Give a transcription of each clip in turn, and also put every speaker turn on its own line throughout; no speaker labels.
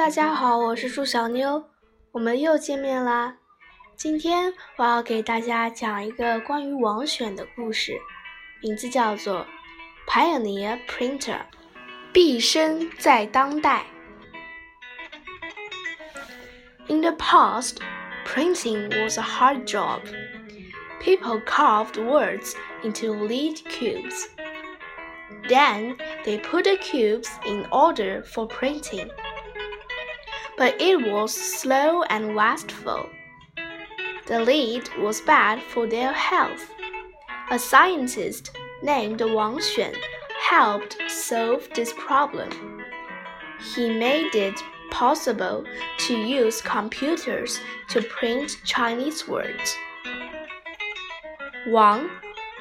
大家好，我是祝小妞，我们又见面啦。今天我要给大家讲一个关于王选的故事，名字叫做《Pioneer Printer》，毕昇在当代。In the past, printing was a hard job. People carved words into lead cubes. Then they put the cubes in order for printing. But it was slow and wasteful. The lead was bad for their health. A scientist named Wang Xuan helped solve this problem. He made it possible to use computers to print Chinese words. Wang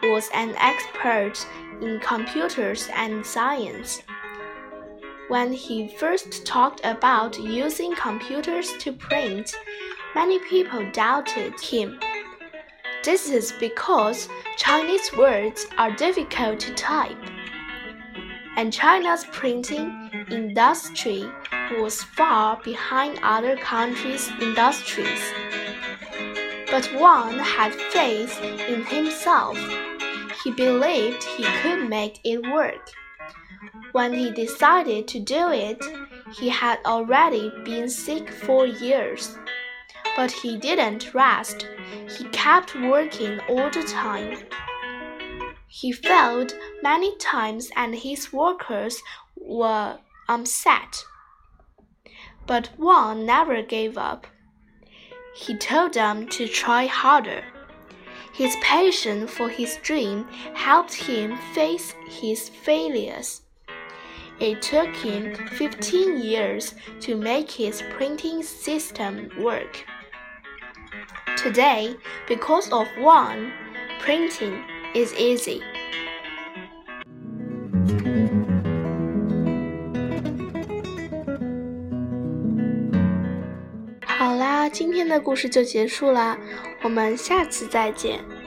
was an expert in computers and science. When he first talked about using computers to print, many people doubted him. This is because Chinese words are difficult to type. And China's printing industry was far behind other countries' industries. But Wang had faith in himself. He believed he could make it work. When he decided to do it, he had already been sick for years. But he didn't rest. He kept working all the time. He failed many times and his workers were upset. But Wang never gave up. He told them to try harder. His passion for his dream helped him face his failures. It took him 15 years to make his printing system work. Today, because of Wang, printing is easy. All 今天的故事就结束啦，我们下次再见。